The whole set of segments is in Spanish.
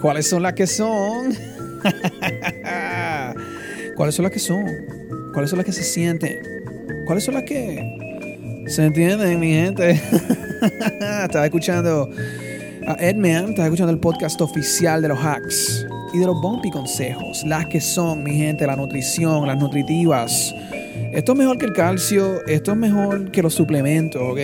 ¿Cuáles son las que son? ¿Cuáles son las que son? ¿Cuáles son las que se sienten? ¿Cuáles son las que se entienden, mi gente? estaba escuchando a Edman, estaba escuchando el podcast oficial de los hacks y de los bumpy consejos. Las que son, mi gente, la nutrición, las nutritivas. Esto es mejor que el calcio, esto es mejor que los suplementos, ¿ok?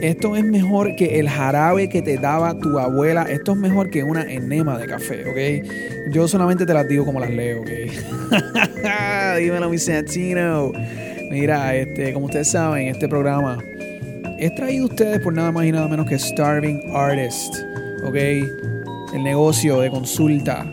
Esto es mejor que el jarabe que te daba tu abuela. Esto es mejor que una enema de café, ¿ok? Yo solamente te las digo como las leo, ¿ok? Dímelo, mi Santino. Mira, este, como ustedes saben, este programa es traído a ustedes por nada más y nada menos que Starving Artist, ¿ok? El negocio de consulta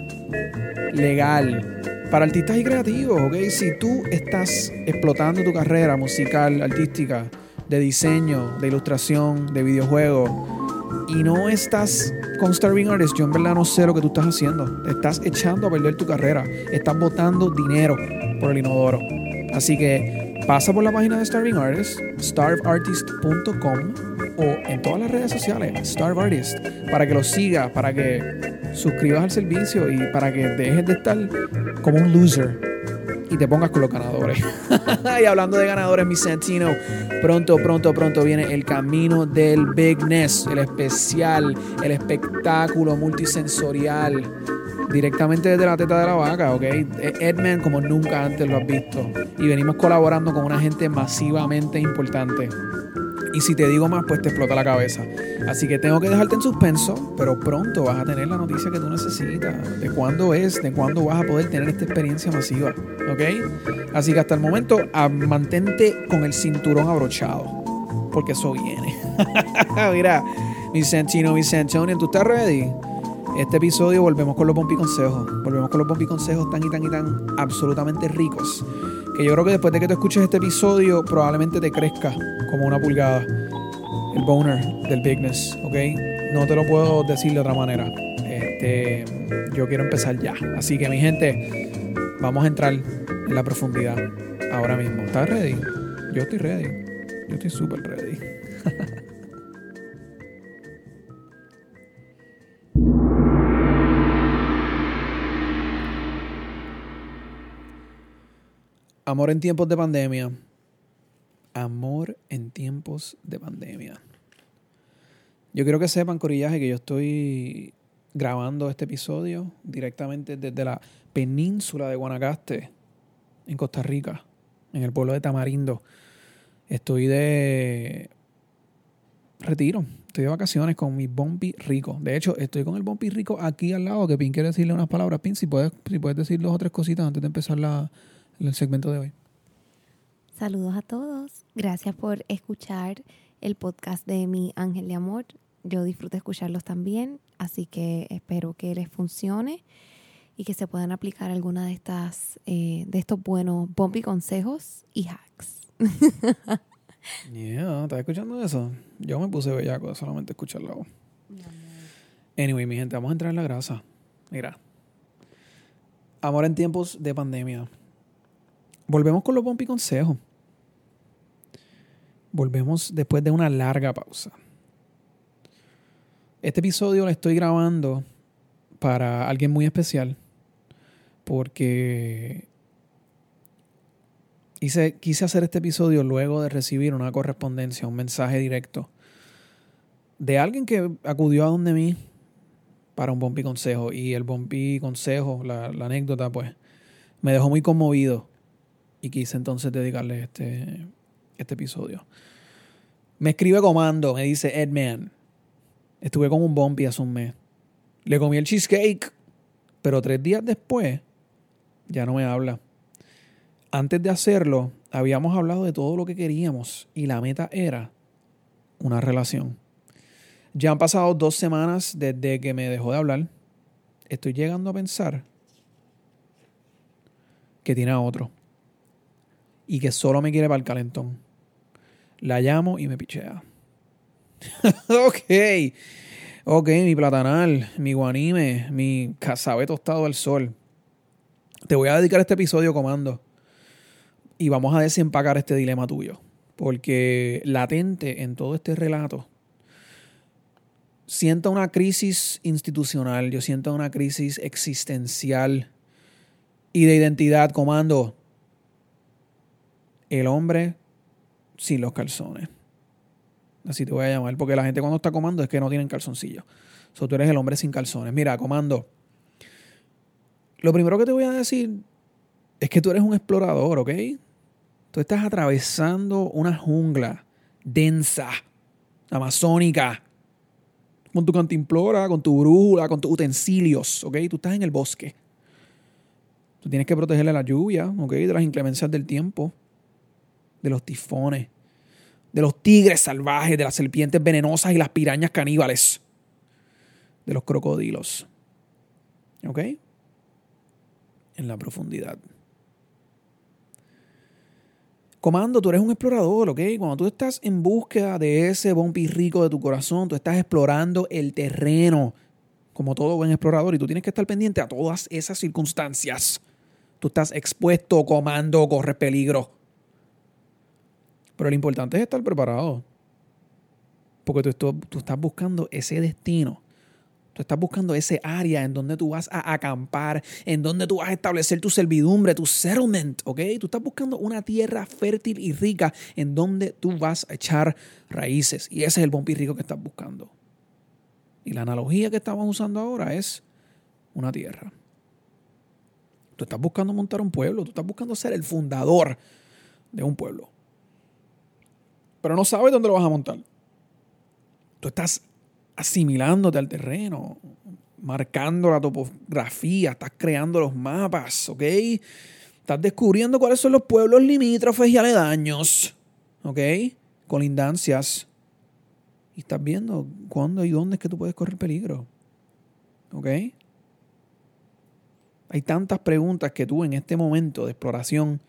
legal para artistas y creativos, ¿ok? Si tú estás explotando tu carrera musical, artística, de diseño, de ilustración, de videojuego y no estás con Starving Artist, yo en verdad no sé lo que tú estás haciendo. estás echando a perder tu carrera. Estás botando dinero por el inodoro. Así que pasa por la página de Starving Artist, starveartist.com o en todas las redes sociales, Starve Artist, para que lo sigas, para que suscribas al servicio y para que dejes de estar como un loser y te pongas con los ganadores. y hablando de ganadores, mi Santino, pronto, pronto, pronto viene el camino del bigness, el especial, el espectáculo multisensorial. Directamente desde la teta de la vaca, ¿ok? Edman como nunca antes lo has visto. Y venimos colaborando con una gente masivamente importante. Y si te digo más, pues te explota la cabeza. Así que tengo que dejarte en suspenso, pero pronto vas a tener la noticia que tú necesitas. De cuándo es, de cuándo vas a poder tener esta experiencia masiva. ¿Ok? Así que hasta el momento, mantente con el cinturón abrochado. Porque eso viene. Mira, mi Santino, mi Santonian, ¿tú estás ready? Este episodio volvemos con los pompi consejos. Volvemos con los pompi consejos tan y tan y tan absolutamente ricos que yo creo que después de que tú escuches este episodio, probablemente te crezca como una pulgada. El boner del bigness, ¿ok? No te lo puedo decir de otra manera. Este, yo quiero empezar ya. Así que mi gente, vamos a entrar en la profundidad ahora mismo. ¿Estás ready? Yo estoy ready. Yo estoy súper ready. Amor en tiempos de pandemia. Amor en tiempos de pandemia. Yo quiero que sepan, Corillaje, que yo estoy grabando este episodio directamente desde la península de Guanacaste, en Costa Rica, en el pueblo de Tamarindo. Estoy de retiro, estoy de vacaciones con mi Bombi Rico. De hecho, estoy con el Bombi Rico aquí al lado, que Pin quiere decirle unas palabras. Pin, si puedes, si puedes decir dos o tres cositas antes de empezar la, el segmento de hoy. Saludos a todos. Gracias por escuchar el podcast de mi Ángel de Amor. Yo disfruto escucharlos también, así que espero que les funcione y que se puedan aplicar alguna de estas eh, de estos buenos bumpy consejos y hacks. yeah, ¿estás escuchando eso? Yo me puse bellaco de solamente escucharlo. Anyway, mi gente, vamos a entrar en la grasa. Mira. Amor en tiempos de pandemia. Volvemos con los pompi consejos. Volvemos después de una larga pausa. Este episodio lo estoy grabando para alguien muy especial porque hice, quise hacer este episodio luego de recibir una correspondencia, un mensaje directo de alguien que acudió a donde mí para un bombi consejo. Y el bombi consejo, la, la anécdota, pues, me dejó muy conmovido y quise entonces dedicarle este, este episodio. Me escribe comando, me dice Edman. Estuve con un bumpy hace un mes. Le comí el cheesecake, pero tres días después ya no me habla. Antes de hacerlo, habíamos hablado de todo lo que queríamos y la meta era una relación. Ya han pasado dos semanas desde que me dejó de hablar. Estoy llegando a pensar que tiene a otro y que solo me quiere para el calentón. La llamo y me pichea. ok. Ok, mi platanal, mi guanime, mi cazabe tostado al sol. Te voy a dedicar este episodio, comando. Y vamos a desempacar este dilema tuyo. Porque latente en todo este relato siento una crisis institucional, yo siento una crisis existencial y de identidad, comando. El hombre sin los calzones. Así te voy a llamar, porque la gente cuando está comando es que no tienen calzoncillos. So, tú eres el hombre sin calzones. Mira, comando. Lo primero que te voy a decir es que tú eres un explorador, ¿ok? Tú estás atravesando una jungla densa, amazónica, con tu cantimplora, con tu brújula, con tus utensilios, ¿ok? Tú estás en el bosque. Tú tienes que protegerle la lluvia, ¿ok? De las inclemencias del tiempo, de los tifones, de los tigres salvajes, de las serpientes venenosas y las pirañas caníbales, de los crocodilos, ¿ok? En la profundidad. Comando, tú eres un explorador, ¿ok? Cuando tú estás en búsqueda de ese bombi rico de tu corazón, tú estás explorando el terreno, como todo buen explorador, y tú tienes que estar pendiente a todas esas circunstancias. Tú estás expuesto, comando, corres peligro. Pero lo importante es estar preparado. Porque tú, estás buscando ese destino Tú estás buscando ese área en donde tú vas a acampar, en donde tú vas a establecer tu servidumbre, tu settlement, ¿ok? Tú estás buscando una tierra fértil y rica en donde tú vas a echar raíces. Y ese es el bombi rico que estás buscando. Y la analogía que estamos usando ahora es una tierra. Tú estás buscando montar un pueblo, tú estás buscando ser el fundador de un pueblo. Pero no sabes dónde lo vas a montar. Tú estás asimilándote al terreno, marcando la topografía, estás creando los mapas, ¿ok? Estás descubriendo cuáles son los pueblos limítrofes y aledaños, ¿ok? Colindancias. Y estás viendo cuándo y dónde es que tú puedes correr peligro, ¿ok? Hay tantas preguntas que tú en este momento de exploración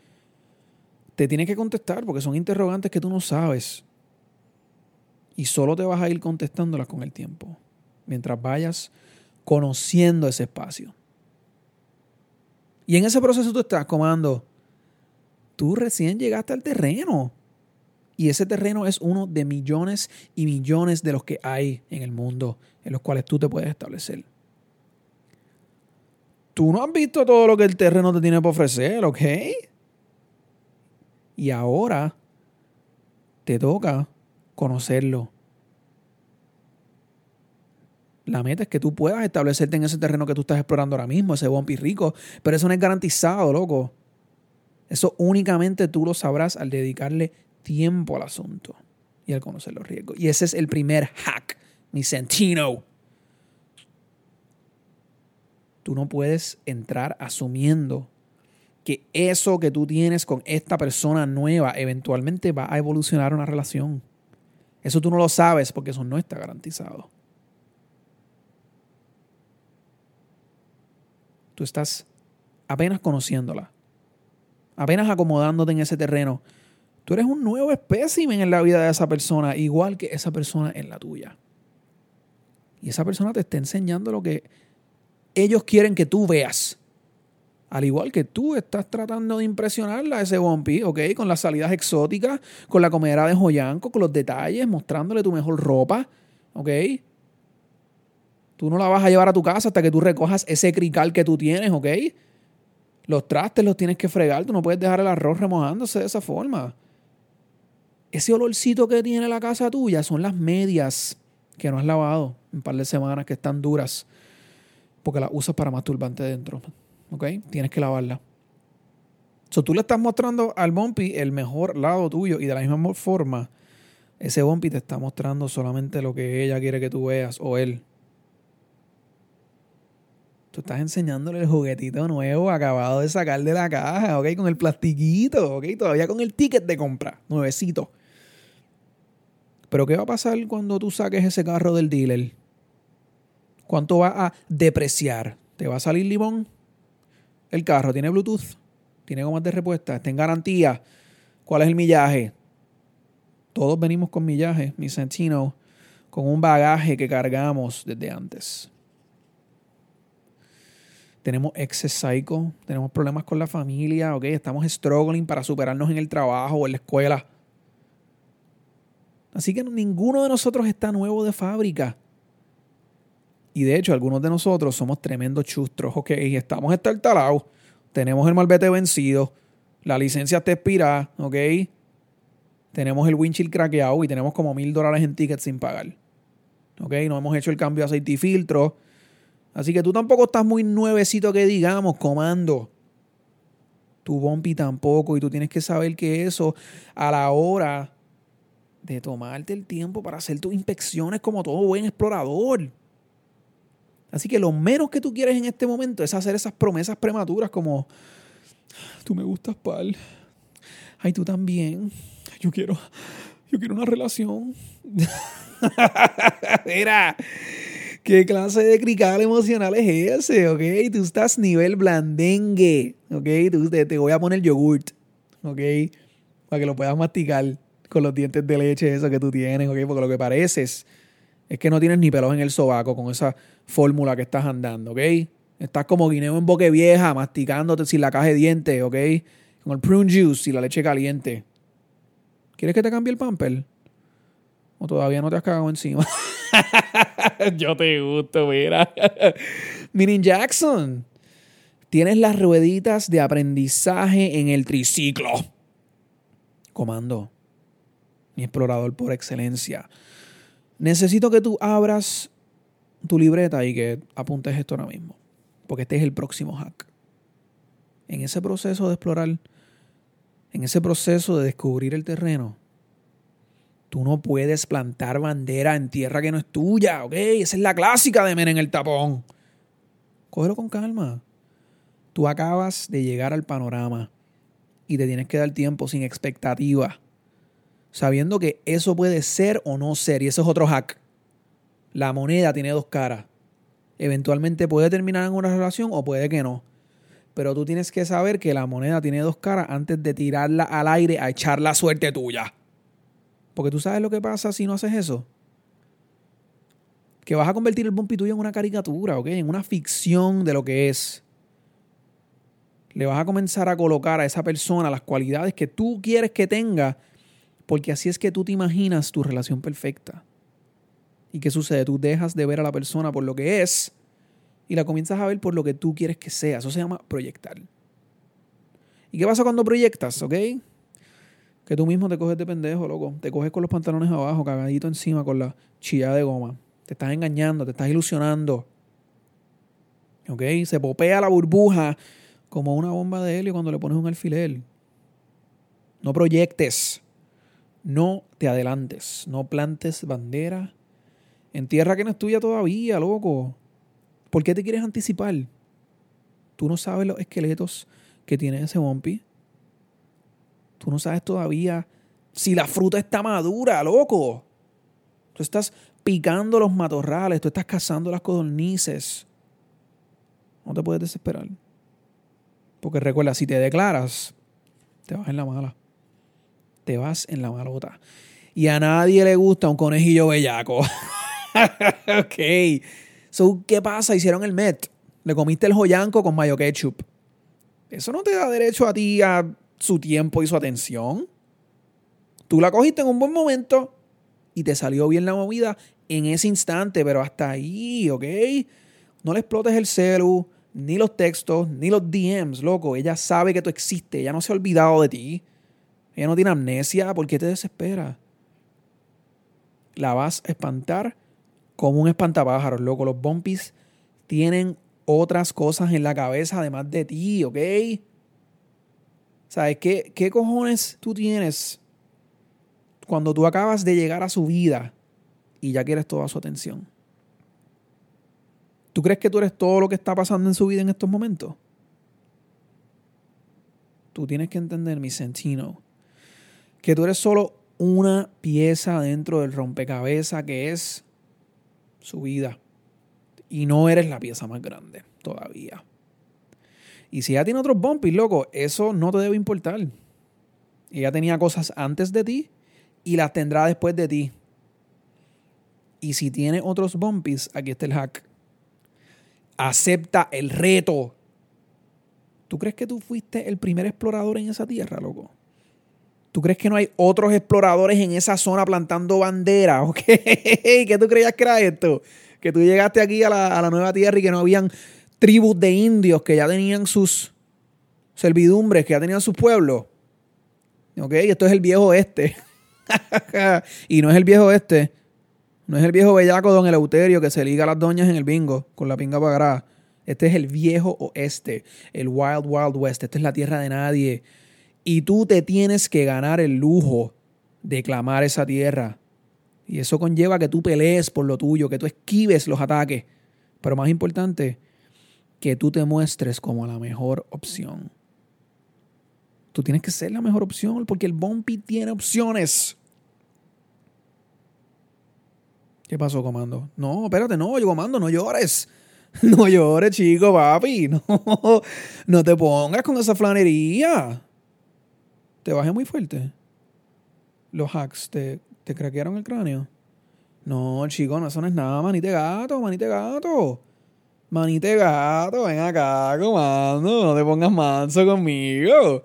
te tienes que contestar porque son interrogantes que tú no sabes. Y solo te vas a ir contestándolas con el tiempo, mientras vayas conociendo ese espacio. Y en ese proceso tú estás comando, tú recién llegaste al terreno. Y ese terreno es uno de millones y millones de los que hay en el mundo, en los cuales tú te puedes establecer. Tú no has visto todo lo que el terreno te tiene para ofrecer, ¿ok? Y ahora te toca conocerlo. La meta es que tú puedas establecerte en ese terreno que tú estás explorando ahora mismo, ese bumpy rico, pero eso no es garantizado, loco. Eso únicamente tú lo sabrás al dedicarle tiempo al asunto y al conocer los riesgos. Y ese es el primer hack, mi sentino. Tú no puedes entrar asumiendo que eso que tú tienes con esta persona nueva eventualmente va a evolucionar una relación. Eso tú no lo sabes porque eso no está garantizado. Tú estás apenas conociéndola, apenas acomodándote en ese terreno. Tú eres un nuevo espécimen en la vida de esa persona, igual que esa persona en la tuya. Y esa persona te está enseñando lo que ellos quieren que tú veas. Al igual que tú estás tratando de impresionarla a ese Bumpy, ¿ok? Con las salidas exóticas, con la comedera de joyanco, con los detalles, mostrándole tu mejor ropa, ¿ok? Tú no la vas a llevar a tu casa hasta que tú recojas ese crical que tú tienes, ¿ok? Los trastes los tienes que fregar, tú no puedes dejar el arroz remojándose de esa forma. Ese olorcito que tiene la casa tuya son las medias que no has lavado un par de semanas que están duras porque las usas para masturbante dentro. ¿Ok? Tienes que lavarla. So, tú le estás mostrando al Bumpy el mejor lado tuyo y de la misma forma, ese Bumpy te está mostrando solamente lo que ella quiere que tú veas o él. Tú estás enseñándole el juguetito nuevo acabado de sacar de la caja, ¿ok? Con el plastiquito, ¿ok? Todavía con el ticket de compra, nuevecito. Pero ¿qué va a pasar cuando tú saques ese carro del dealer? ¿Cuánto va a depreciar? ¿Te va a salir limón? El carro tiene Bluetooth, tiene gomas de repuesta, está en garantía. ¿Cuál es el millaje? Todos venimos con millaje, mi Sentino, con un bagaje que cargamos desde antes. Tenemos excess psycho, tenemos problemas con la familia, ¿ok? Estamos struggling para superarnos en el trabajo o en la escuela. Así que ninguno de nosotros está nuevo de fábrica. Y de hecho, algunos de nosotros somos tremendos chustros, ok, estamos estartalados, tenemos el malvete vencido, la licencia está expirada, ok, tenemos el windshield craqueado y tenemos como mil dólares en tickets sin pagar. Ok, no hemos hecho el cambio de aceite y filtro. Así que tú tampoco estás muy nuevecito que digamos, comando. Tu bumpy tampoco. Y tú tienes que saber que eso a la hora de tomarte el tiempo para hacer tus inspecciones como todo buen explorador. Así que lo menos que tú quieres en este momento es hacer esas promesas prematuras como, tú me gustas, pal. Ay, tú también. Yo quiero, yo quiero una relación. Mira, ¿qué clase de crical emocional es ese? ¿Ok? Tú estás nivel blandengue. ¿Ok? Tú, te, voy a poner yogurt. ¿Ok? Para que lo puedas masticar con los dientes de leche, eso que tú tienes. ¿Ok? Porque lo que pareces es que no tienes ni pelos en el sobaco con esa fórmula que estás andando. ¿Ok? Estás como guineo en boque vieja, masticándote sin la caja de dientes. ¿Ok? Con el prune juice y la leche caliente. ¿Quieres que te cambie el pamper? ¿O todavía no te has cagado encima? Yo te gusto, mira. Miren Jackson, tienes las rueditas de aprendizaje en el triciclo. Comando, mi explorador por excelencia. Necesito que tú abras tu libreta y que apuntes esto ahora mismo. Porque este es el próximo hack. En ese proceso de explorar, en ese proceso de descubrir el terreno, Tú no puedes plantar bandera en tierra que no es tuya, ¿ok? Esa es la clásica de men en el tapón. Cógelo con calma. Tú acabas de llegar al panorama y te tienes que dar tiempo sin expectativa, sabiendo que eso puede ser o no ser, y eso es otro hack. La moneda tiene dos caras. Eventualmente puede terminar en una relación o puede que no. Pero tú tienes que saber que la moneda tiene dos caras antes de tirarla al aire a echar la suerte tuya. Porque tú sabes lo que pasa si no haces eso. Que vas a convertir el bumpy tuyo en una caricatura, ¿ok? En una ficción de lo que es. Le vas a comenzar a colocar a esa persona las cualidades que tú quieres que tenga, porque así es que tú te imaginas tu relación perfecta. ¿Y qué sucede? Tú dejas de ver a la persona por lo que es y la comienzas a ver por lo que tú quieres que sea. Eso se llama proyectar. ¿Y qué pasa cuando proyectas? ¿Ok? que tú mismo te coges de pendejo, loco. Te coges con los pantalones abajo, cagadito encima con la chilla de goma. Te estás engañando, te estás ilusionando. ¿Ok? Se popea la burbuja como una bomba de helio cuando le pones un alfiler. No proyectes. No te adelantes. No plantes bandera en tierra que no es tuya todavía, loco. ¿Por qué te quieres anticipar? Tú no sabes los esqueletos que tiene ese bumpy. Tú no sabes todavía si la fruta está madura, loco. Tú estás picando los matorrales, tú estás cazando las codornices. No te puedes desesperar. Porque recuerda, si te declaras, te vas en la mala. Te vas en la malota. Y a nadie le gusta un conejillo bellaco. ok. So, ¿qué pasa? Hicieron el Met. Le comiste el joyanco con mayo ketchup. Eso no te da derecho a ti a su tiempo y su atención. Tú la cogiste en un buen momento y te salió bien la movida en ese instante, pero hasta ahí, ¿ok? No le explotes el celu, ni los textos, ni los DMs, loco. Ella sabe que tú existes, ella no se ha olvidado de ti. Ella no tiene amnesia, ¿por qué te desespera? La vas a espantar como un espantapájaros, loco. Los bumpies tienen otras cosas en la cabeza además de ti, ¿ok? ¿Sabes qué, qué cojones tú tienes cuando tú acabas de llegar a su vida y ya quieres toda su atención? ¿Tú crees que tú eres todo lo que está pasando en su vida en estos momentos? Tú tienes que entender, mi sentino, que tú eres solo una pieza dentro del rompecabezas que es su vida. Y no eres la pieza más grande todavía. Y si ella tiene otros bumpies, loco, eso no te debe importar. Ella tenía cosas antes de ti y las tendrá después de ti. Y si tiene otros bumpies, aquí está el hack. Acepta el reto. ¿Tú crees que tú fuiste el primer explorador en esa tierra, loco? ¿Tú crees que no hay otros exploradores en esa zona plantando banderas? ¿Qué tú creías que era esto? que tú llegaste aquí a la, nueva tierra y que no habían tribus de indios que ya tenían sus servidumbres, que ya tenían sus pueblos. ¿Ok? Esto es el viejo oeste. y no es el viejo oeste. No es el viejo bellaco don Eleuterio que se liga a las doñas en el bingo con la pinga pagará. Este es el viejo oeste, el Wild Wild West. Esta es la tierra de nadie. Y tú te tienes que ganar el lujo de clamar esa tierra. Y eso conlleva que tú pelees por lo tuyo, que tú esquives los ataques. Pero más importante, que tú te muestres como la mejor opción. Tú tienes que ser la mejor opción porque el Bumpy tiene opciones. ¿Qué pasó, comando? No, espérate, no, yo comando, no llores. No llores, chico, papi. No, no te pongas con esa flanería. Te bajé muy fuerte. Los hacks te, te craquearon el cráneo. No, chico, no, eso no es nada. Manite gato, manite gato. Manite gato, ven acá, comando. No te pongas manso conmigo.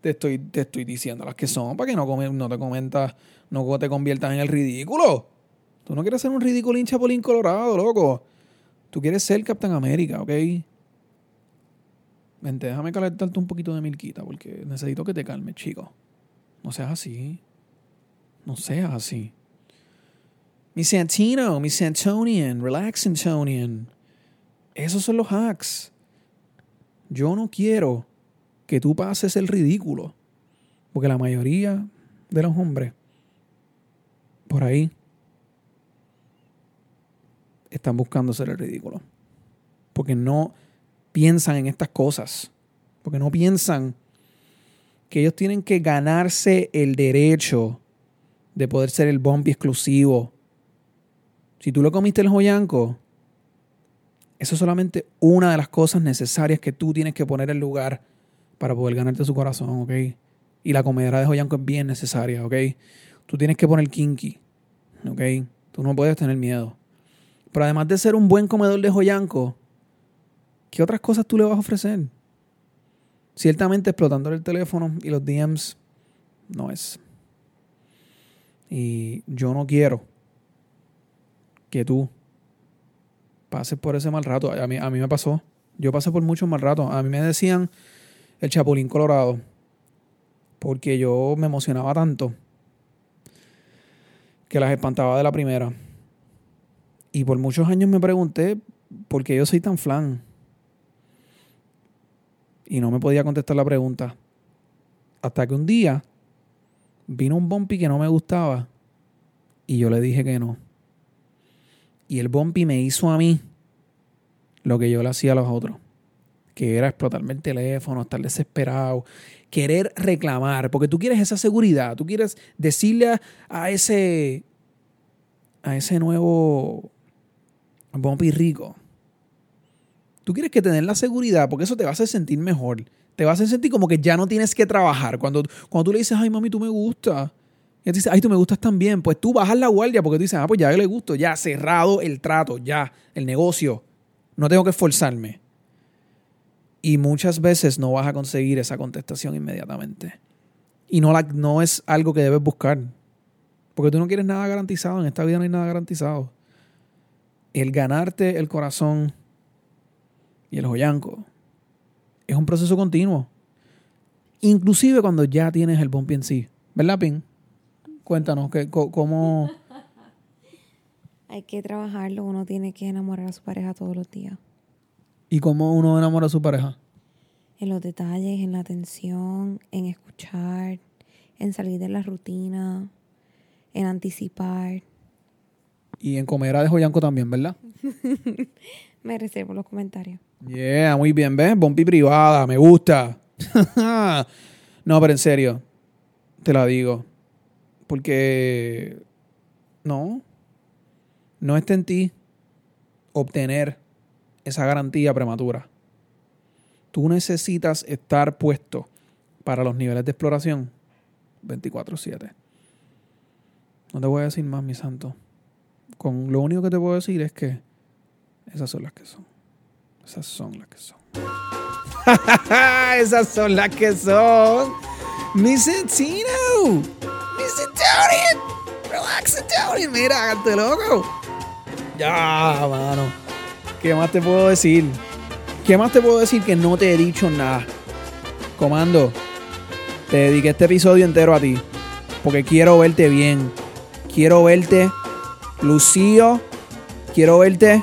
Te estoy, te estoy diciendo las que son para que no, no te comentas, no te conviertas en el ridículo. Tú no quieres ser un ridículo chapulín colorado, loco. Tú quieres ser Captain América, ¿ok? Vente, déjame calentarte un poquito de milquita porque necesito que te calmes, chico. No seas así. No seas así. Mi Santino, mi Santonian, relax Santonian. Esos son los hacks. Yo no quiero que tú pases el ridículo. Porque la mayoría de los hombres por ahí están buscando ser el ridículo. Porque no piensan en estas cosas. Porque no piensan que ellos tienen que ganarse el derecho de poder ser el bumpy exclusivo. Si tú lo comiste el joyanco, eso es solamente una de las cosas necesarias que tú tienes que poner en lugar para poder ganarte su corazón, ¿ok? Y la comedera de joyanco es bien necesaria, ¿ok? Tú tienes que poner kinky, ¿ok? Tú no puedes tener miedo. Pero además de ser un buen comedor de joyanco, ¿qué otras cosas tú le vas a ofrecer? Ciertamente explotando el teléfono y los DMs no es. Y yo no quiero que tú pases por ese mal rato. A mí, a mí me pasó. Yo pasé por muchos mal ratos. A mí me decían el Chapulín Colorado. Porque yo me emocionaba tanto que las espantaba de la primera. Y por muchos años me pregunté por qué yo soy tan flan. Y no me podía contestar la pregunta. Hasta que un día vino un bumpy que no me gustaba y yo le dije que no. Y el bumpy me hizo a mí lo que yo le hacía a los otros. Que era explotarme el teléfono, estar desesperado, querer reclamar, porque tú quieres esa seguridad, tú quieres decirle a, ese a ese nuevo Bumpy rico. Tú quieres que tener la seguridad porque eso te va a hacer sentir mejor. Te va a hacer sentir como que ya no tienes que trabajar. Cuando, cuando tú le dices, ay, mami, tú me gustas. Y él dice, ay, tú me gustas también. Pues tú bajas la guardia porque tú dices, ah, pues ya le gusto. Ya cerrado el trato, ya el negocio. No tengo que esforzarme. Y muchas veces no vas a conseguir esa contestación inmediatamente. Y no, la, no es algo que debes buscar. Porque tú no quieres nada garantizado. En esta vida no hay nada garantizado el ganarte el corazón y el joyanco es un proceso continuo. Inclusive cuando ya tienes el bumpy en sí. ¿Verdad, Pin? Cuéntanos, que, ¿cómo...? Hay que trabajarlo. Uno tiene que enamorar a su pareja todos los días. ¿Y cómo uno enamora a su pareja? En los detalles, en la atención, en escuchar, en salir de la rutina, en anticipar. Y en Comera de Joyanco también, ¿verdad? me reservo los comentarios. Yeah, muy bien, ¿ves? Bombi privada, me gusta. no, pero en serio, te la digo. Porque no, no está en ti obtener esa garantía prematura. Tú necesitas estar puesto para los niveles de exploración 24/7. No te voy a decir más, mi santo con lo único que te puedo decir es que esas son las que son. Esas son las que son. esas son las que son. Miss Santino. Miss Relax Mira, hágate loco. Ya, mano. ¿Qué más te puedo decir? ¿Qué más te puedo decir que no te he dicho nada? Comando, te dediqué este episodio entero a ti. Porque quiero verte bien. Quiero verte lucido. Quiero verte.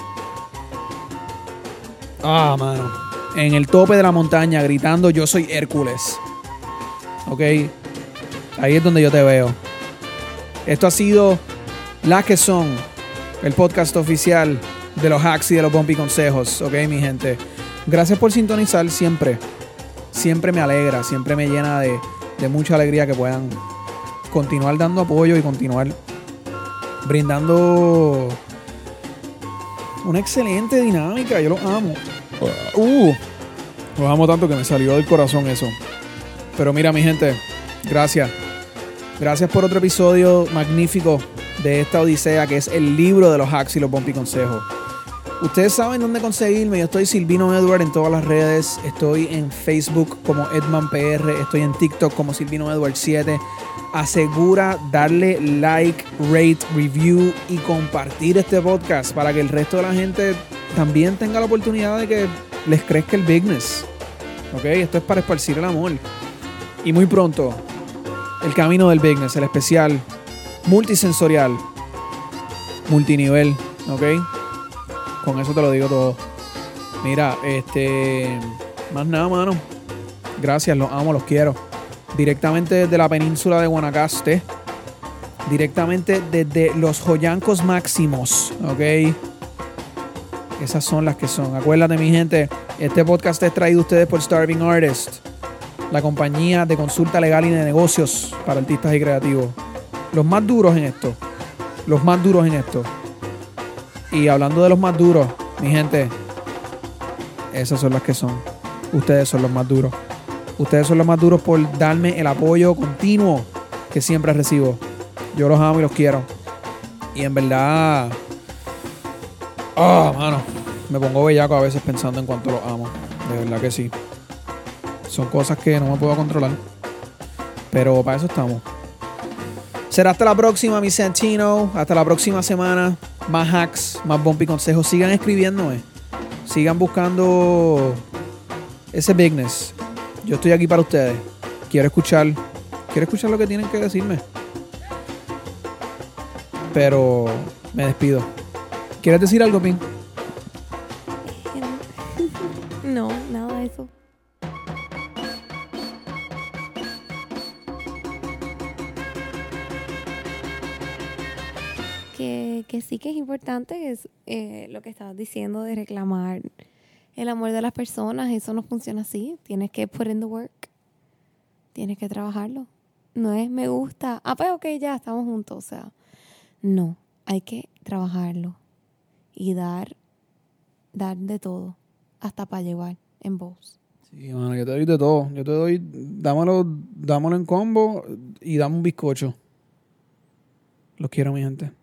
Ah, mano. En el tope de la montaña gritando: Yo soy Hércules. Ok. Ahí es donde yo te veo. Esto ha sido Las que son. El podcast oficial de los hacks y de los bumpy consejos. Ok, mi gente. Gracias por sintonizar siempre. Siempre me alegra, siempre me llena de, de mucha alegría que puedan continuar dando apoyo y continuar brindando una excelente dinámica. Yo los amo. Uh, los amo tanto que me salió del corazón eso. Pero mira, mi gente, gracias. Gracias por otro episodio magnífico de esta odisea que es el libro de los hacks y los bumpy consejos. Ustedes saben dónde conseguirme. Yo estoy Silvino Edward en todas las redes. Estoy en Facebook como EdmanPR. Estoy en TikTok como Silvino Edward 7. Asegura darle like, rate, review y compartir este podcast para que el resto de la gente también tenga la oportunidad de que les crezca el business. ¿Ok? Esto es para esparcir el amor. Y muy pronto, el camino del business, el especial multisensorial, multinivel. ¿Ok? Con eso te lo digo todo. Mira, este. Más nada, mano. Gracias, los amo, los quiero. Directamente desde la península de Guanacaste. Directamente desde los Joyancos Máximos. ¿Ok? Esas son las que son. Acuérdate, mi gente. Este podcast es traído a ustedes por Starving Artist. La compañía de consulta legal y de negocios para artistas y creativos. Los más duros en esto. Los más duros en esto. Y hablando de los más duros, mi gente, esas son las que son. Ustedes son los más duros. Ustedes son los más duros por darme el apoyo continuo que siempre recibo. Yo los amo y los quiero. Y en verdad. Ah, mano. Me pongo bellaco a veces pensando en cuánto los amo. De verdad que sí. Son cosas que no me puedo controlar. Pero para eso estamos. Será hasta la próxima, mi Santino. Hasta la próxima semana. Más hacks, más bumpy consejos. Sigan escribiéndome. Sigan buscando ese business. Yo estoy aquí para ustedes. Quiero escuchar. Quiero escuchar lo que tienen que decirme. Pero me despido. ¿Quieres decir algo, Pin? No, nada de eso. Que sí que es importante es eh, lo que estabas diciendo de reclamar el amor de las personas. Eso no funciona así. Tienes que put in the work. Tienes que trabajarlo. No es me gusta. Ah, pues ok, ya estamos juntos. O sea, no. Hay que trabajarlo y dar, dar de todo hasta para llevar en voz. Sí, mano, yo te doy de todo. Yo te doy, dámelo, dámelo en combo y dame un bizcocho. Los quiero, mi gente.